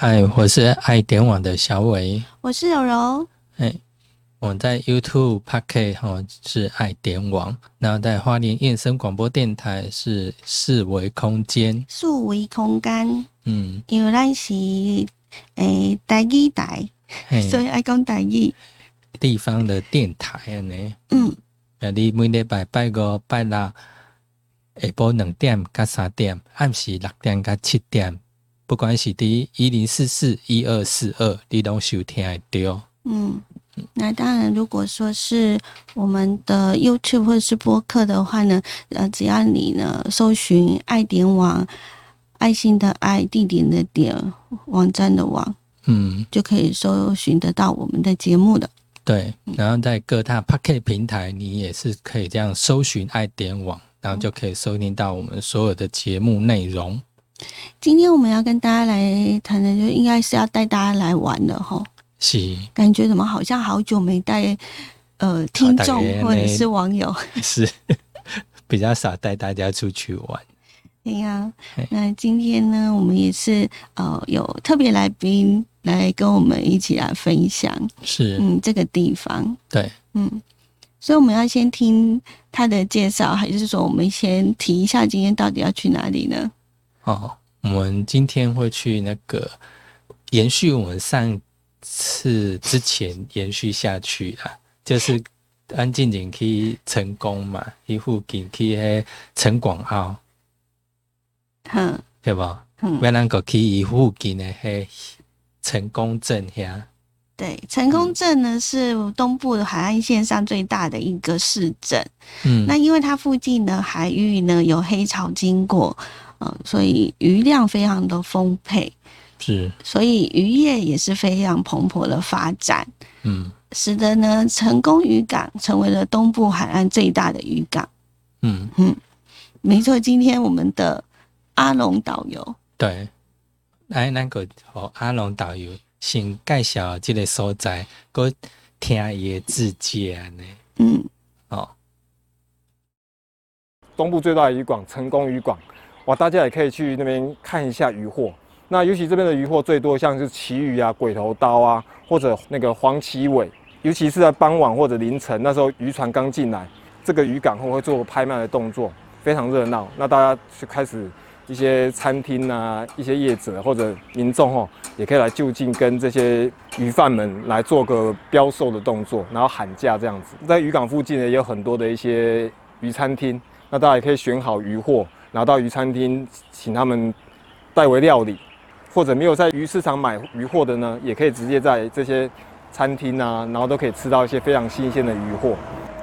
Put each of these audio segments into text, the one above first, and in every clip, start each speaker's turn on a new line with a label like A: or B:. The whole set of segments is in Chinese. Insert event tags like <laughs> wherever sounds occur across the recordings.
A: 嗨，我是爱点网的小伟。
B: 我是柔柔。
A: 哎，我在 YouTube、Pocket 哈是爱点网，然后在花莲燕声广播电台是四维空间。
B: 四维空间，
A: 嗯，
B: 因为咱是诶台语台，所以爱讲台语。
A: 地方的电台呢，
B: 嗯，
A: 啊，你每礼拜拜五、拜六下晡两点到三点，暗时六点到七点，不管是伫一零四四、一二四二，你拢收听得到。
B: 嗯，那当然，如果说是我们的 YouTube 或者是播客的话呢，呃，只要你呢搜寻爱点网，爱心的爱，地点的点，网站的网，
A: 嗯，
B: 就可以搜寻得到我们的节目的。
A: 对，然后在各大 Pocket 平台，你也是可以这样搜寻爱点网，然后就可以收听到我们所有的节目内容。
B: 今天我们要跟大家来谈的，就应该是要带大家来玩的哈。
A: 是
B: 感觉怎么好像好久没带呃听众或者是网友？<laughs>
A: 是，比较少带大家出去玩。
B: 对呀
A: 嘿，
B: 那今天呢，我们也是呃有特别来宾来跟我们一起来分享，
A: 是，
B: 嗯，这个地方，
A: 对，
B: 嗯，所以我们要先听他的介绍，还是说我们先提一下今天到底要去哪里呢？
A: 哦，我们今天会去那个延续我们上次之前延续下去啦，就是安静景去成功嘛，去附近去迄陈广澳，
B: 哼，
A: 对吧？
B: 嗯，
A: 要咱个去伊附近的迄成功镇遐，
B: 对，成功镇呢是东部的海岸线上最大的一个市镇。
A: 嗯，
B: 那因为它附近的海域呢有黑潮经过，嗯、所以鱼量非常的丰沛，
A: 是，
B: 所以渔业也是非常蓬勃的发展，
A: 嗯
B: 使得呢成功渔港成为了东部海岸最大的渔港。
A: 嗯嗯，
B: 没错，今天我们的阿龙导游，
A: 对，来那个和阿龙导游先介绍这个所在，佮听伊的自介安尼，
B: 嗯，
A: 哦，
C: 东部最大的渔港成功渔港，哇，大家也可以去那边看一下渔获。那尤其这边的渔获最多，像是旗鱼啊、鬼头刀啊，或者那个黄鳍尾，尤其是在傍晚或者凌晨，那时候渔船刚进来，这个渔港后会做拍卖的动作，非常热闹。那大家就开始一些餐厅啊、一些业者或者民众哦，也可以来就近跟这些渔贩们来做个标售的动作，然后喊价这样子。在渔港附近呢，也有很多的一些鱼餐厅。那大家也可以选好鱼货，然后到鱼餐厅请他们代为料理，或者没有在鱼市场买鱼货的呢，也可以直接在这些餐厅啊，然后都可以吃到一些非常新鲜的鱼货。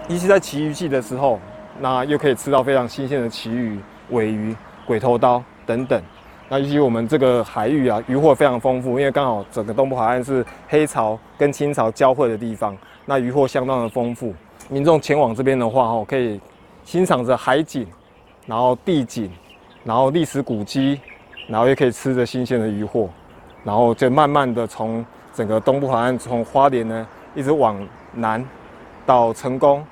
C: 尤其在旗鱼季的时候，那又可以吃到非常新鲜的旗鱼、尾鱼、鬼头刀等等。那尤其我们这个海域啊，渔获非常丰富，因为刚好整个东部海岸是黑潮跟青潮交汇的地方，那渔获相当的丰富。民众前往这边的话，哦，可以欣赏着海景，然后地景，然后历史古迹，然后也可以吃着新鲜的渔获，然后就慢慢的从整个东部海岸，从花莲呢一直往南到成功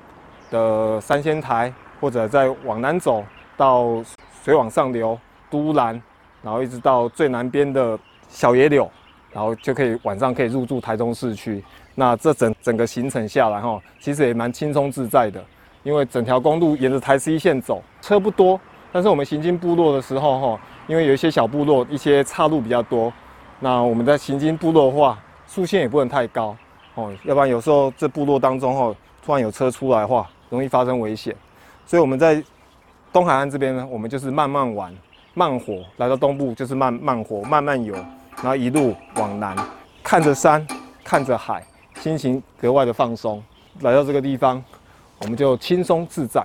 C: 的三仙台，或者再往南走到水往上流都兰，然后一直到最南边的小野柳，然后就可以晚上可以入住台中市区。那这整整个行程下来哈，其实也蛮轻松自在的。因为整条公路沿着台西线走，车不多，但是我们行经部落的时候，哈，因为有一些小部落，一些岔路比较多，那我们在行经部落的话，速线也不能太高，哦，要不然有时候这部落当中，哈，突然有车出来的话，容易发生危险。所以我们在东海岸这边呢，我们就是慢慢玩，慢火；来到东部就是慢慢火，慢慢游，然后一路往南，看着山，看着海，心情格外的放松。来到这个地方。我们就轻松自在。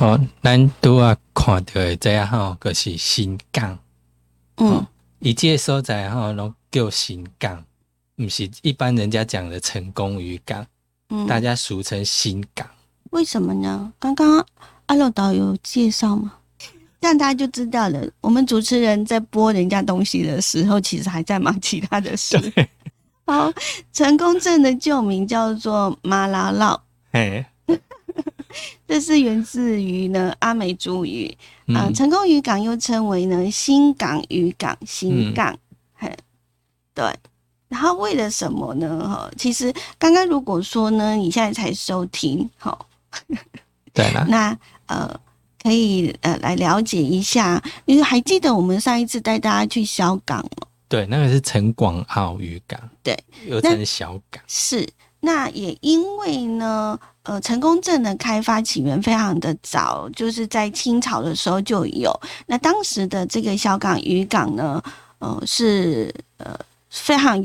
A: 哦，咱拄啊看到的这样吼，就是新港。
B: 嗯，
A: 伊这个所在吼，拢叫新港，毋是一般人家讲的成功渔港，
B: 嗯，
A: 大家俗称新港。
B: 为什么呢？刚刚阿乐导有介绍吗？<laughs> 这样大家就知道了。我们主持人在播人家东西的时候，其实还在忙其他的事。好，成功镇的旧名叫做马拉烙，
A: 嘿，
B: 这是源自于呢阿美族语啊、
A: 嗯
B: 成功渔港又称为呢新港渔港、新
A: 嗯
B: 港，嘿，对。然后为了什么呢？哈，其实刚刚如果说呢，你现在才收听，哈，
A: 对了，
B: 那呃，可以呃来了解一下，因为还记得我们上一次带大家去小港吗？
A: 对，那个是陈广澳渔港，
B: 对，
A: 又称小港。
B: 是，那也因为呢，呃，成功镇的开发起源非常的早，就是在清朝的时候就有。那当时的这个小港渔港呢，呃，是呃非常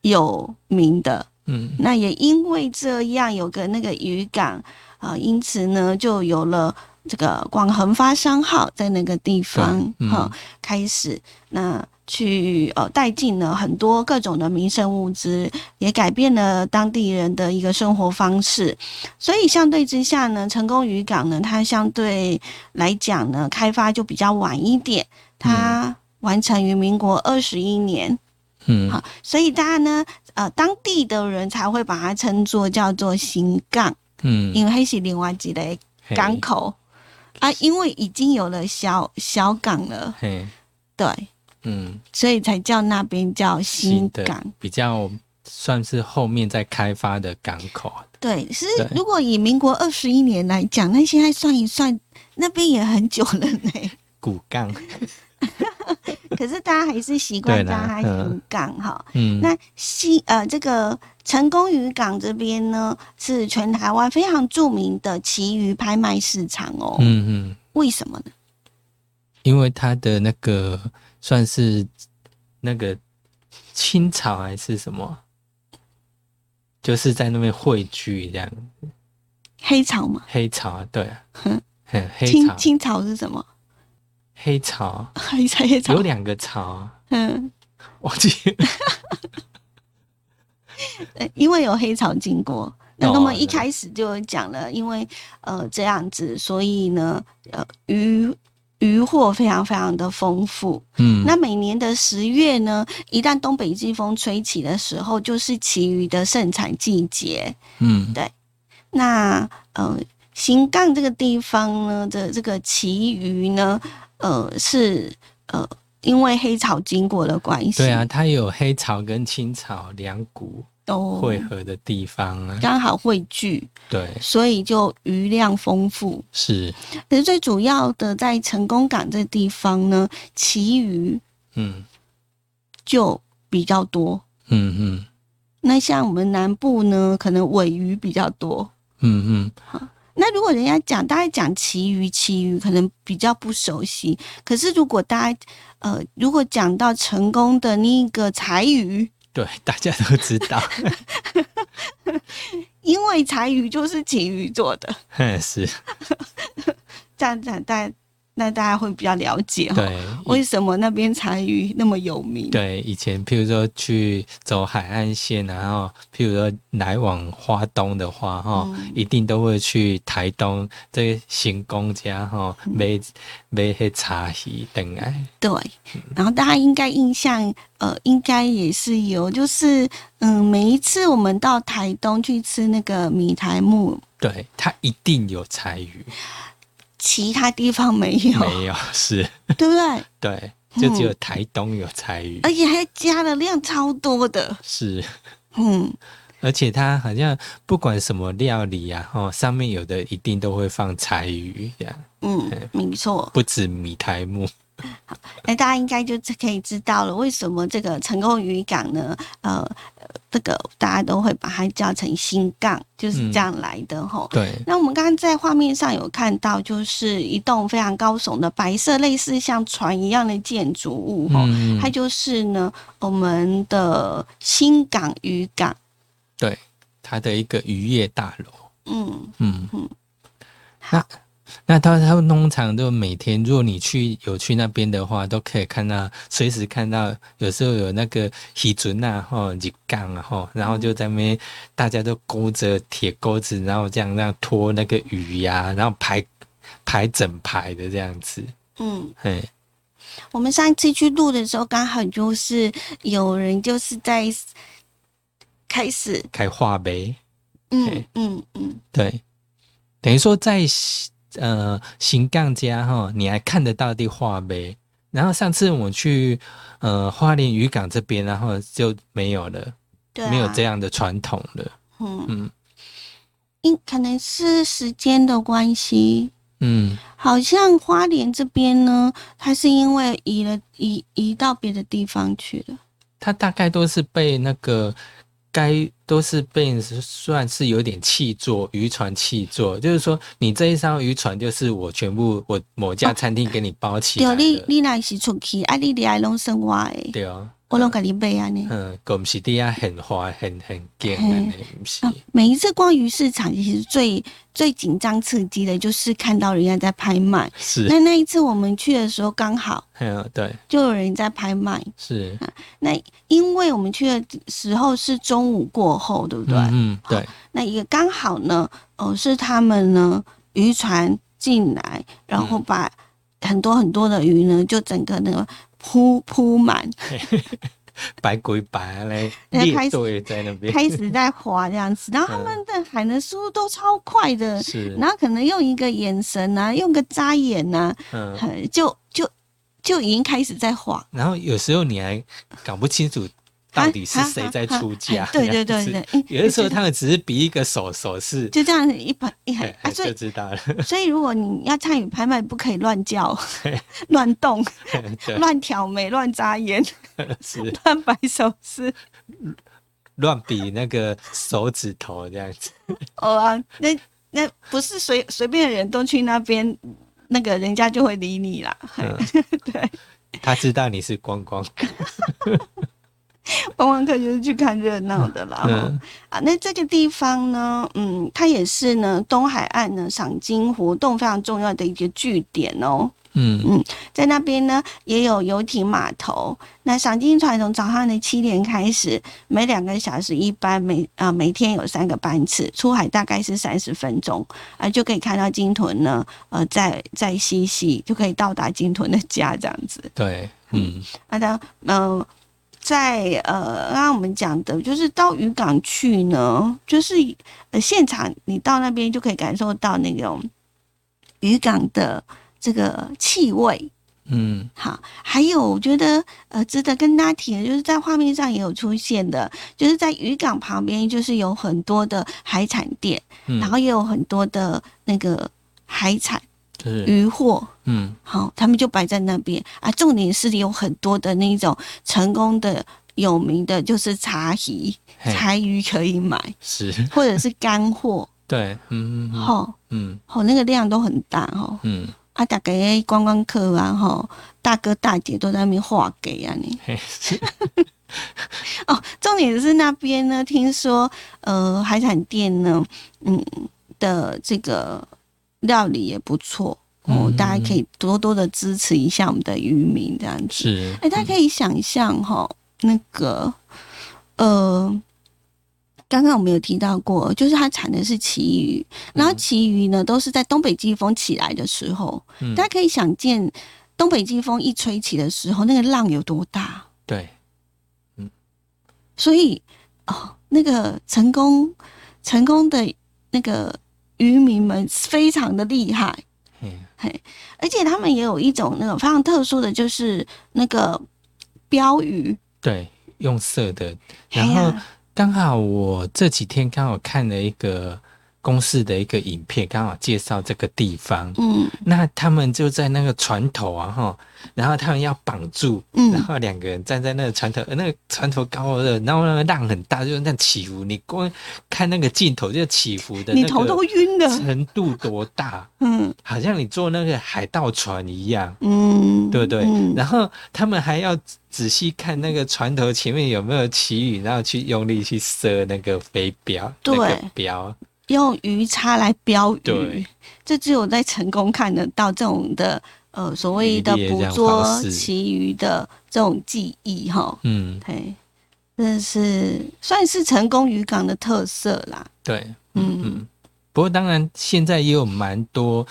B: 有名的。
A: 嗯
B: 那也因为这样有个那个渔港啊、呃因此呢就有了这个广恒发商号在那个地方
A: 对嗯。
B: 哈、开始那去呃带进了很多各种的民生物资，也改变了当地人的一个生活方式。所以相对之下呢，成功渔港呢，它相对来讲呢，开发就比较晚一点，它完成于民国二十一年。
A: 嗯。
B: 好，所以大家呢，呃，当地的人才会把它称作叫做新港，
A: 嗯，
B: 因为它是另外一个港口啊，因为已经有了小小港了，
A: 嘿，
B: 对，
A: 嗯，
B: 所以才叫那边叫新港。
A: 比较算是后面在开发的港口。
B: 对，是
A: 对
B: 如果以民国二十一年来讲，那现在算一算，那边也很久了呢。
A: 古港，<laughs>
B: 可是大家还是习惯叫它渔港哈。
A: 嗯，
B: 那西呃，这个成功渔港这边呢，是全台湾非常著名的旗鱼拍卖市场哦。
A: 嗯嗯，
B: 为什么呢？
A: 因为它的那个算是那个清朝还是什么，就是在那边汇聚这样。
B: 黑潮嘛，
A: 黑潮啊，对啊，
B: 哼
A: 嗯，黑潮，
B: 清清朝是什么？
A: 黑潮
B: 黑潮黑潮
A: 有，两个潮啊，
B: 嗯，
A: 忘记。<laughs>
B: 因为有黑潮经过。那么一开始就有讲了，因为呃这样子，所以呢，呃鱼鱼获非常非常的丰富。
A: 嗯，
B: 那每年的十月呢，一旦东北季风吹起的时候，就是旗鱼的盛产季节。
A: 嗯。对。
B: 那呃，新港这个地方呢的这个旗鱼呢，呃是呃因为黑潮经过的关系，
A: 对啊，，它有黑潮跟青草两股
B: 都
A: 汇合的地方啊。
B: 刚好汇聚，
A: 对，
B: 所以就鱼量丰富。
A: 是，
B: 可是最主要的在成功港这地方呢，旗鱼
A: 嗯
B: 就比较多。
A: 嗯嗯
B: 那像我们南部呢，可能尾鱼比较多。
A: 嗯嗯，
B: 那如果人家讲，大家讲旗鱼，旗鱼可能比较不熟悉。可是如果大家呃，如果讲到成功的那个柴鱼，
A: 对，大家都知道，<laughs>
B: 因为柴鱼就是旗鱼做的，
A: 嗯 <laughs> 是，
B: 这样讲大家那大家会比较了解哈。
A: 对，
B: 为什么那边柴鱼那么有名？
A: 对，以前譬如说去走海岸线啊，然后譬如说来往花东的话，哈、
B: 嗯。
A: 一定都会去台东这个行宫家哈
B: 嗯。
A: 买买些茶鱼等来，
B: 对，然后大家应该印象，呃，应该也是有，就是嗯，每一次我们到台东去吃那个米苔木，
A: 对，它一定有柴鱼，
B: 其他地方没有，
A: 没有是，
B: 对不对？<laughs>
A: 对，就只有台东有柴鱼，
B: 而且还加的量超多的，
A: 是。
B: 嗯，
A: 而且它好像不管什么料理啊，哦，上面有的一定都会放柴鱼，这样
B: 嗯，没错。
A: 不止米苔木。
B: 那大家应该就可以知道了，为什么这个成功渔港呢？呃，呃这个大家都会把它叫成新港，就是这样来的吼。
A: 对，
B: 那我们刚刚在画面上有看到，就是一栋非常高耸的白色，类似像船一样的建筑物吼。
A: 嗯，
B: 它就是呢，我们的新港渔港。
A: 对它的一个渔业大楼。
B: 嗯，
A: 嗯，
B: 嗯
A: 那那他他们通常都每天，如果你去有去那边的话，都可以看到，随时看到，有时候有那个喜准啊，吼，日杠啊，吼，然后就在那边大家都勾着铁钩子，然后这样那样拖那个鱼呀、然后排排整排的这样子，
B: 嗯，
A: 嘿，
B: 我们上一次去录的时候，刚好就是有人就是在开始，
A: 开画呗，
B: 嗯嗯嗯，
A: 对，等于说在呃行杠家哈，你还看得到的画呗。然后上次我去呃花莲渔港这边，然后就没有了，
B: 对、啊，
A: 没有这，样的传统了。
B: 嗯，
A: 嗯。
B: 因可能是时间的关系，
A: 嗯，
B: 好像花莲这边呢，它是因为移了移移到别的地方去了，
A: 它大概都是被那个该都是被算是有点弃作渔船弃作，就是说你这一艘渔船就是我全部我某家餐厅给你包起来
B: 对，
A: 的，
B: 你你来是出去，啊，你来拢生活的，
A: 对哦，
B: 我拢给你买啊呢。
A: 嗯，咁是底下很花很很劲的呢，不是。
B: 啊，每一次逛鱼市场，其实最最紧张刺激的就是看到人家在拍卖。
A: 是，
B: 那那一次我们去的时候，刚好
A: 嗯，对，
B: 就有人在拍卖。
A: 是，
B: 那因为我们去的时候是中午过后，对不对？
A: 嗯，对，
B: 那也刚好呢，哦，是他们呢渔船进来，然后把很多很多的鱼呢，就整个那个铺铺满，
A: 白鬼白嘞，<laughs>
B: 那开始
A: 列队在那边，
B: 开始在划这样子，然后他们的喊的速度都超快的，
A: 是，
B: 然后可能用一个眼神啊，用个眨眼呐、
A: 嗯，
B: 啊，就就就已经开始在划。
A: 然后有时候你还搞不清楚到底是谁在出价
B: 啊，对对对对，嗯
A: 有的时候他们只是比一个手手势，
B: 就这样子一拍一
A: 喊
B: 啊，
A: 就知道了，<laughs>
B: 所以如果你要参与拍卖，不可以乱叫、<laughs> 乱动、<laughs> 乱挑眉、乱眨眼、
A: 是。
B: 乱摆手势。
A: 乱比那个手指头这样子，
B: 哦啊，那那不是随随便的人都去那边，那个人家就会理你啦。
A: 嗯。
B: 对，
A: 他知道你是光光客，
B: 观光客就是去看热闹的啦。
A: 嗯
B: 啊，那这个地方呢，嗯，它也是呢东海岸呢赏金活动非常重要的一个据点哦。
A: 嗯嗯
B: 在那边呢也有游艇码头。那赏金船从早上的七点开始，每两个小时一班，每啊、每天有三个班次，出海大概是三十分钟啊、就可以看到鲸豚呢，呃，在在嬉戏，就可以到达鲸豚的家这样子。
A: 对，嗯
B: 啊，当呃，在呃，刚刚我们讲的，就是到渔港去呢，就是呃，现场你到那边就可以感受到那种渔港的这个气味。
A: 嗯
B: 好，还有我觉得呃，值得跟大家提的，就是在画面上也有出现的，就是在渔港旁边，就是有很多的海产店，
A: 嗯，
B: 然后也有很多的那个海产
A: 就是
B: 渔货。
A: 嗯
B: 好，他们就摆在那边啊。重点是有很多的那种成功的、有名的，就是茶鱼、
A: 嘿
B: 柴鱼可以买，
A: 是，
B: 或者是干货，<laughs>
A: 对，嗯嗯
B: 吼
A: 嗯
B: 好，那个量都很大哈。
A: 嗯，
B: 啊，大概观光客啊，吼，大哥大姐都在那边画给啊你。
A: 嘿，<laughs>
B: 哦，重点是那边呢，听说呃海产店呢，嗯的这个料理也不错哦，
A: 嗯。
B: 大家可以多多的支持一下我们的渔民这样子。
A: 是，
B: 哎、大家可以想象哈，那个呃，刚刚我们有提到过，就是它产的是旗鱼，然后旗鱼呢都是在东北季风起来的时候，
A: 嗯。
B: 大家可以想见，东北季风一吹起的时候，那个浪有多大。
A: 对，嗯。
B: 所以哦，那个成功成功的那个渔民们非常的厉害，
A: 嘿
B: 嘿，而且他们也有一种那种非常特殊的，就是那个标语。
A: 对，用色的，然后刚好我这几天刚好看了一个公司的一个影片，刚好介绍这个地方。
B: 嗯
A: 那他们就在那个船头啊，哈，然后他们要绑住，嗯然
B: 嗯，
A: 后两个人站在那个船头，呃那个船头高的，然后那个浪很大，就是那起伏，你光看那个镜头就起伏的，
B: 你头都晕了。
A: 程度多大，
B: 嗯
A: 好像你坐那个海盗船一样。
B: 嗯，
A: 对不对？
B: 嗯
A: 然后他们还要仔细看那个船头前面有没有旗语，然后去用力去射那个飞镖，
B: 对
A: 那个标。
B: 用鱼叉来标鱼
A: 对，
B: 这只有在成功看得到这种的呃所谓的捕捉其余的这种技艺哈。
A: 嗯，
B: 对，这是算是成功渔港的特色啦。
A: 对，
B: 嗯
A: 嗯。不过当然，现在也有蛮多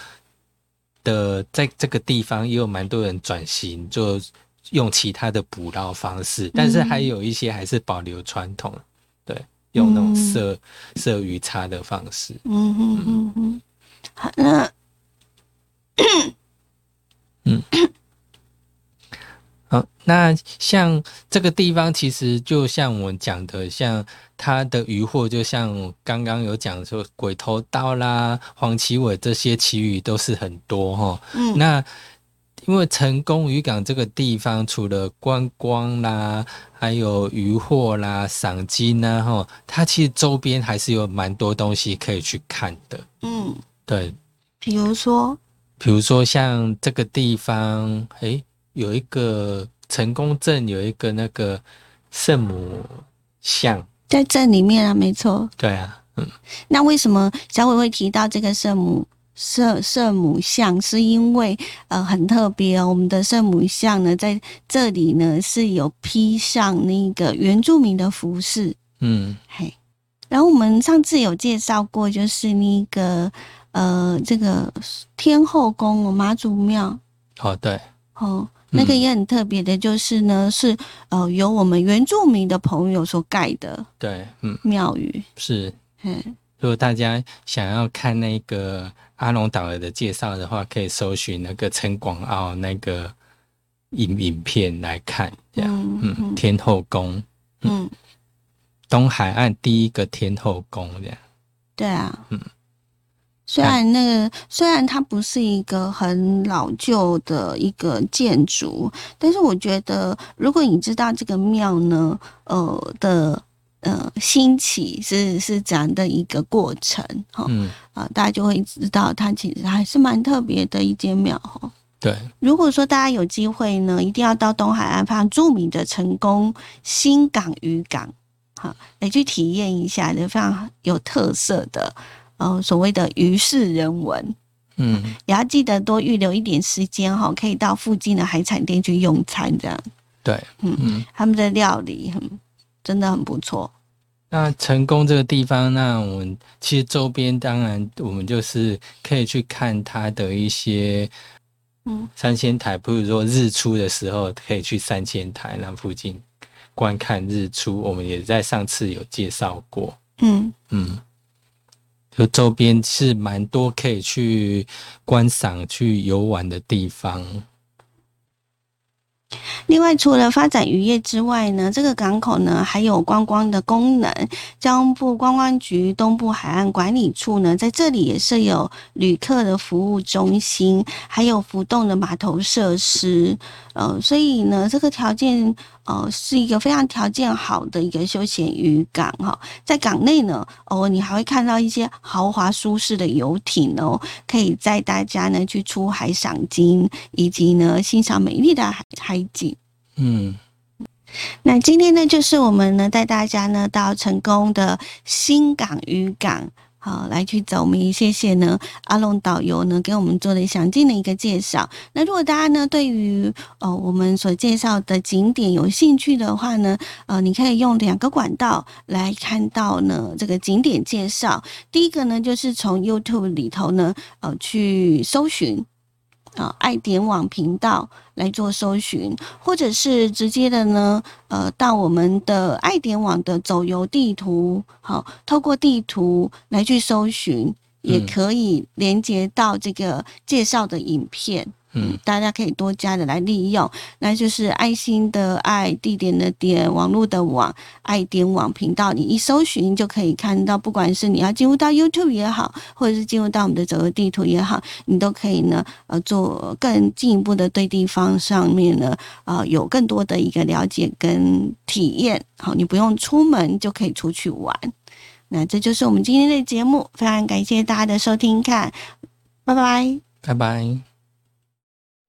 A: 的，在这个地方也有蛮多人转型，就用其他的捕捞方式，但是还有一些还是保留传统，对，用那种
B: 嗯
A: 射射鱼叉的方式。
B: 嗯嗯嗯嗯，好，那嗯
A: 好，那像这个地方，其实就像我讲的，像它的渔获，就像刚刚有讲说鬼头刀啦、黄鳍尾这些旗鱼都是很多哈。
B: 嗯
A: 那因为成功渔港这个地方，除了观光啦，还有渔获啦、赏金啦，哈，它其实周边还是有蛮多东西可以去看的。
B: 嗯，
A: 对，
B: 比如说？
A: 比如说像这个地方，诶，有一个成功镇有一个那个圣母像，
B: 在镇里面啊，没错。
A: 对啊，嗯，
B: 那为什么小伟会提到这个圣母圣圣母像？是因为呃很特别哦，我们的圣母像呢在这里呢是有披上那个原住民的服饰，
A: 嗯，
B: 嘿。然后我们上次有介绍过，就是那个呃这个天后宫哦，妈祖庙
A: 哦，对，
B: 哦。那个
A: 嗯
B: 也很特别的，就是呢，是呃由我们原住民的朋友所盖的
A: 对，嗯，
B: 庙宇，
A: 是。
B: 嗯，
A: 如果大家想要看那个阿龙导游的介绍的话，可以搜寻那个陈广澳那个影影片来看，这样，
B: 嗯
A: 嗯，天后宫，
B: 嗯，
A: 东海岸第一个天后宫，这样，
B: 对啊，
A: 嗯，
B: 虽然那个虽然它不是一个很老旧的一个建筑，但是我觉得如果你知道这个庙呢，呃的呃兴起是是怎样的一个过程，哈、
A: 嗯，
B: 啊、大家就会知道它其实还是蛮特别的一间庙，哈。
A: 对，
B: 如果说大家有机会呢，一定要到东海岸非常著名的成功新港渔港，哈来去体验一下的非常有特色的，呃，所谓的鱼市人文。
A: 嗯，
B: 也要记得多预留一点时间哈，可以到附近的海产店去用餐，这样
A: 对，
B: 嗯
A: 嗯。
B: 他们的料理嗯真的很不错。
A: 那成功这个地方，那我们其实周边当然我们就是可以去看它的一些
B: 嗯
A: 三千台，比如说日出的时候可以去三千台那附近观看日出，我们也在上次有介绍过。
B: 嗯
A: 嗯，就周边是蛮多可以去观赏、去游玩的地方。
B: 另外，除了发展渔业之外呢，这个港口呢还有观光的功能。交通部观光局东部海岸管理处呢，在这里也设有旅客的服务中心，还有浮动的码头设施。呃，所以呢，这个条件呃是一个非常条件好的一个休闲渔港哈。在港内呢，哦，你还会看到一些豪华舒适的游艇哦，可以载大家呢去出海赏金，以及呢欣赏美丽的海海景。
A: 嗯，
B: 那今天呢，就是我们呢带大家呢到成功的新港渔港。好，来去走，我们也谢谢呢阿龙导游呢给我们做的详尽的一个介绍。那如果大家呢对于呃我们所介绍的景点有兴趣的话呢，呃，你可以用两个管道来看到呢这个景点介绍。第一个呢就是从 YouTube 里头呢呃去搜寻。啊，爱点网频道来做搜寻，或者是直接的呢，呃，到我们的爱点网的走游地图，好，透过地图来去搜寻，也
A: 嗯
B: 可以连接到这个介绍的影片。
A: 嗯，嗯
B: 大家可以多加的来利用，那就是爱心的爱，地点的点，网络的网，爱点网频道，你一搜寻就可以看到，不管是你要进入到 YouTube 也好，或者是进入到我们的走游地图也好，你都可以呢，呃，做更进一步的对地方上面呢，呃，有更多的一个了解跟体验。好，你不用出门就可以出去玩。那这就是我们今天的节目，非常感谢大家的收听看，拜拜。
A: 拜拜。